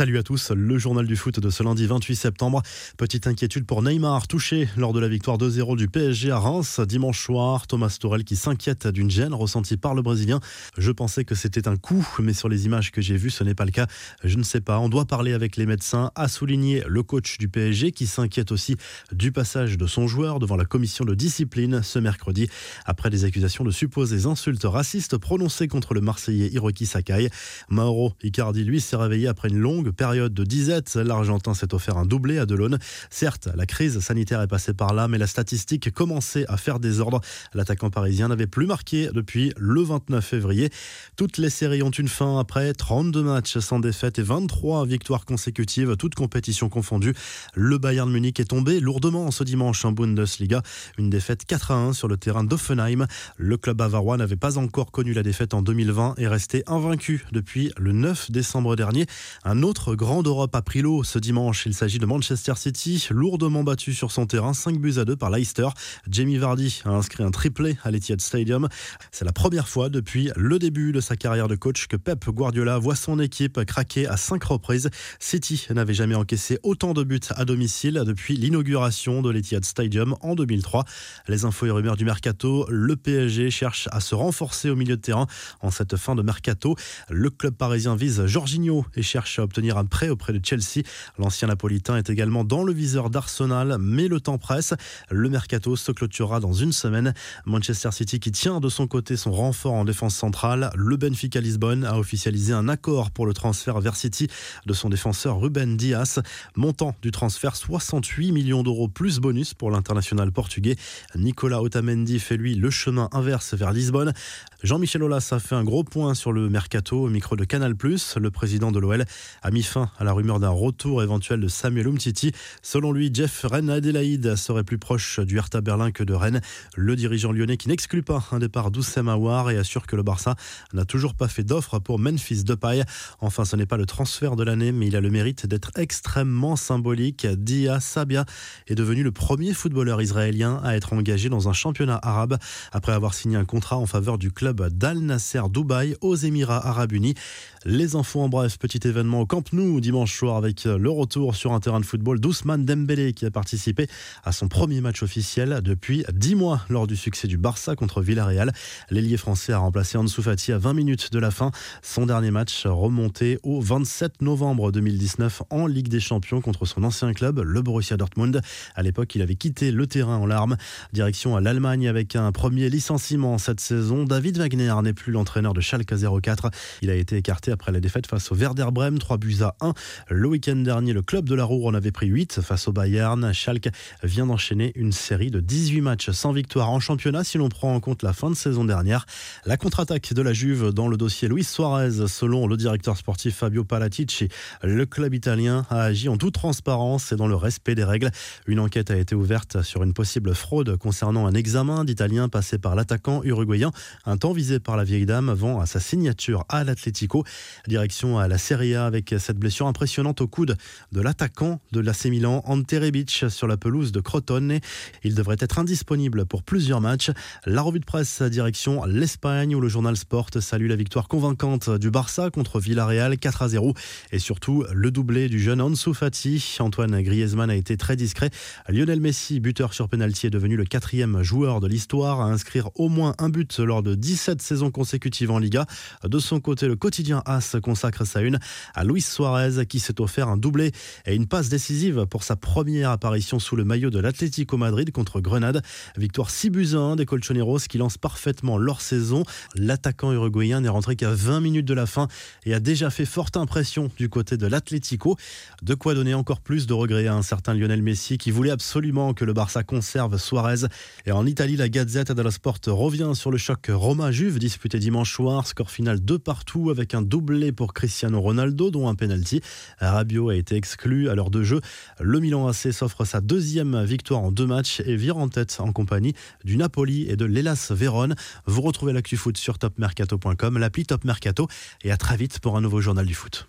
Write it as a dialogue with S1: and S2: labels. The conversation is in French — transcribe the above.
S1: Salut à tous, le journal du foot de ce lundi 28 septembre. Petite inquiétude pour Neymar, touché lors de la victoire 2-0 du PSG à Reims dimanche soir. Thomas Tourel qui s'inquiète d'une gêne ressentie par le Brésilien. Je pensais que c'était un coup, mais sur les images que j'ai vues, ce n'est pas le cas. Je ne sais pas, on doit parler avec les médecins, a souligné le coach du PSG qui s'inquiète aussi du passage de son joueur devant la commission de discipline ce mercredi après des accusations de supposées insultes racistes prononcées contre le Marseillais Hiroki Sakai. Mauro Icardi, lui, s'est réveillé après une longue période de disette, l'Argentin s'est offert un doublé à Delon. Certes, la crise sanitaire est passée par là, mais la statistique commençait à faire désordre. L'attaquant parisien n'avait plus marqué depuis le 29 février. Toutes les séries ont une fin après 32 matchs sans défaite et 23 victoires consécutives, toutes compétitions confondues. Le Bayern Munich est tombé lourdement ce dimanche en Bundesliga. Une défaite 4 à 1 sur le terrain d'Offenheim. Le club bavarois n'avait pas encore connu la défaite en 2020 et resté invaincu depuis le 9 décembre dernier. Un autre grande Europe a pris l'eau ce dimanche. Il s'agit de Manchester City, lourdement battu sur son terrain, 5 buts à 2 par Leicester. Jamie Vardy a inscrit un triplé à l'Etihad Stadium. C'est la première fois depuis le début de sa carrière de coach que Pep Guardiola voit son équipe craquer à 5 reprises. City n'avait jamais encaissé autant de buts à domicile depuis l'inauguration de l'Etihad Stadium en 2003. Les infos et rumeurs du mercato, le PSG cherche à se renforcer au milieu de terrain en cette fin de mercato. Le club parisien vise Jorginho et cherche à obtenir un prêt auprès de Chelsea. L'ancien napolitain est également dans le viseur d'Arsenal, mais le temps presse. Le mercato se clôturera dans une semaine. Manchester City qui tient de son côté son renfort en défense centrale. Le Benfica Lisbonne a officialisé un accord pour le transfert vers City de son défenseur Ruben Dias. Montant du transfert 68 millions d'euros plus bonus pour l'international portugais. Nicolas Otamendi fait lui le chemin inverse vers Lisbonne. Jean-Michel Aulas a fait un gros point sur le mercato au micro de Canal+. Le président de l'OL a mis fin à la rumeur d'un retour éventuel de Samuel Umtiti. Selon lui, Jeff Rennes Adelaide serait plus proche du Hertha Berlin que de Rennes. Le dirigeant lyonnais qui n'exclut pas un départ d'Oussem Aouar et assure que le Barça n'a toujours pas fait d'offre pour Memphis Depay. Enfin, ce n'est pas le transfert de l'année, mais il a le mérite d'être extrêmement symbolique. Dia Sabia est devenu le premier footballeur israélien à être engagé dans un championnat arabe après avoir signé un contrat en faveur du club d'Al Nasser Dubaï aux Émirats Arabes Unis. Les infos en bref, petit événement au Camp Nou dimanche soir avec le retour sur un terrain de football d'Ousmane Dembélé qui a participé à son premier match officiel depuis 10 mois lors du succès du Barça contre Villarreal. L'ailier français a remplacé Ansu Fati à 20 minutes de la fin. Son dernier match remonté au 27 novembre 2019 en Ligue des Champions contre son ancien club, le Borussia Dortmund. À l'époque, il avait quitté le terrain en larmes. Direction à l'Allemagne avec un premier licenciement cette saison. David Wagner n'est plus l'entraîneur de Schalke 04. Il a été écarté après la défaite face au Werder Bremen, 3 buts à 1. Le week-end dernier, le club de la Roue en avait pris 8 face au Bayern. Schalke vient d'enchaîner une série de 18 matchs sans victoire en championnat si l'on prend en compte la fin de saison dernière. La contre-attaque de la Juve dans le dossier Luis Suarez, selon le directeur sportif Fabio Palatici, le club italien a agi en toute transparence et dans le respect des règles. Une enquête a été ouverte sur une possible fraude concernant un examen d'Italien passé par l'attaquant uruguayen, un temps visé par la vieille dame avant sa signature à l'Atlético. Direction à la Serie A avec cette blessure impressionnante au coude de l'attaquant de l'AC Milan, Ante Rebic, sur la pelouse de Crotone. Il devrait être indisponible pour plusieurs matchs. La revue de presse direction l'Espagne où le journal Sport salue la victoire convaincante du Barça contre Villarreal 4 à 0 et surtout le doublé du jeune Ansu Fati. Antoine Griezmann a été très discret. Lionel Messi, buteur sur penalty, est devenu le quatrième joueur de l'histoire à inscrire au moins un but lors de 17 saisons consécutives en Liga. De son côté, le quotidien As consacre sa une à Luis Suarez qui s'est offert un doublé et une passe décisive pour sa première apparition sous le maillot de l'Atlético Madrid contre Grenade. Victoire 6 buts 1 des Colchoneros qui lancent parfaitement leur saison. L'attaquant uruguayen n'est rentré qu'à 20 minutes de la fin et a déjà fait forte impression du côté de l'Atlético. De quoi donner encore plus de regrets à un certain Lionel Messi qui voulait absolument que le Barça conserve Suarez. Et en Italie, la Gazette dello Sport revient sur le choc Roma-Juve disputé dimanche soir. Score final de partout avec un doublé pour Cristiano Ronaldo, dont un penalty. Rabiot a été exclu à l'heure de jeu. Le Milan AC s'offre sa deuxième victoire en deux matchs et vire en tête en compagnie du Napoli et de l'Elas Vérone. Vous retrouvez l'actu foot sur topmercato.com, l'appli Top Mercato et à très vite pour un nouveau journal du foot.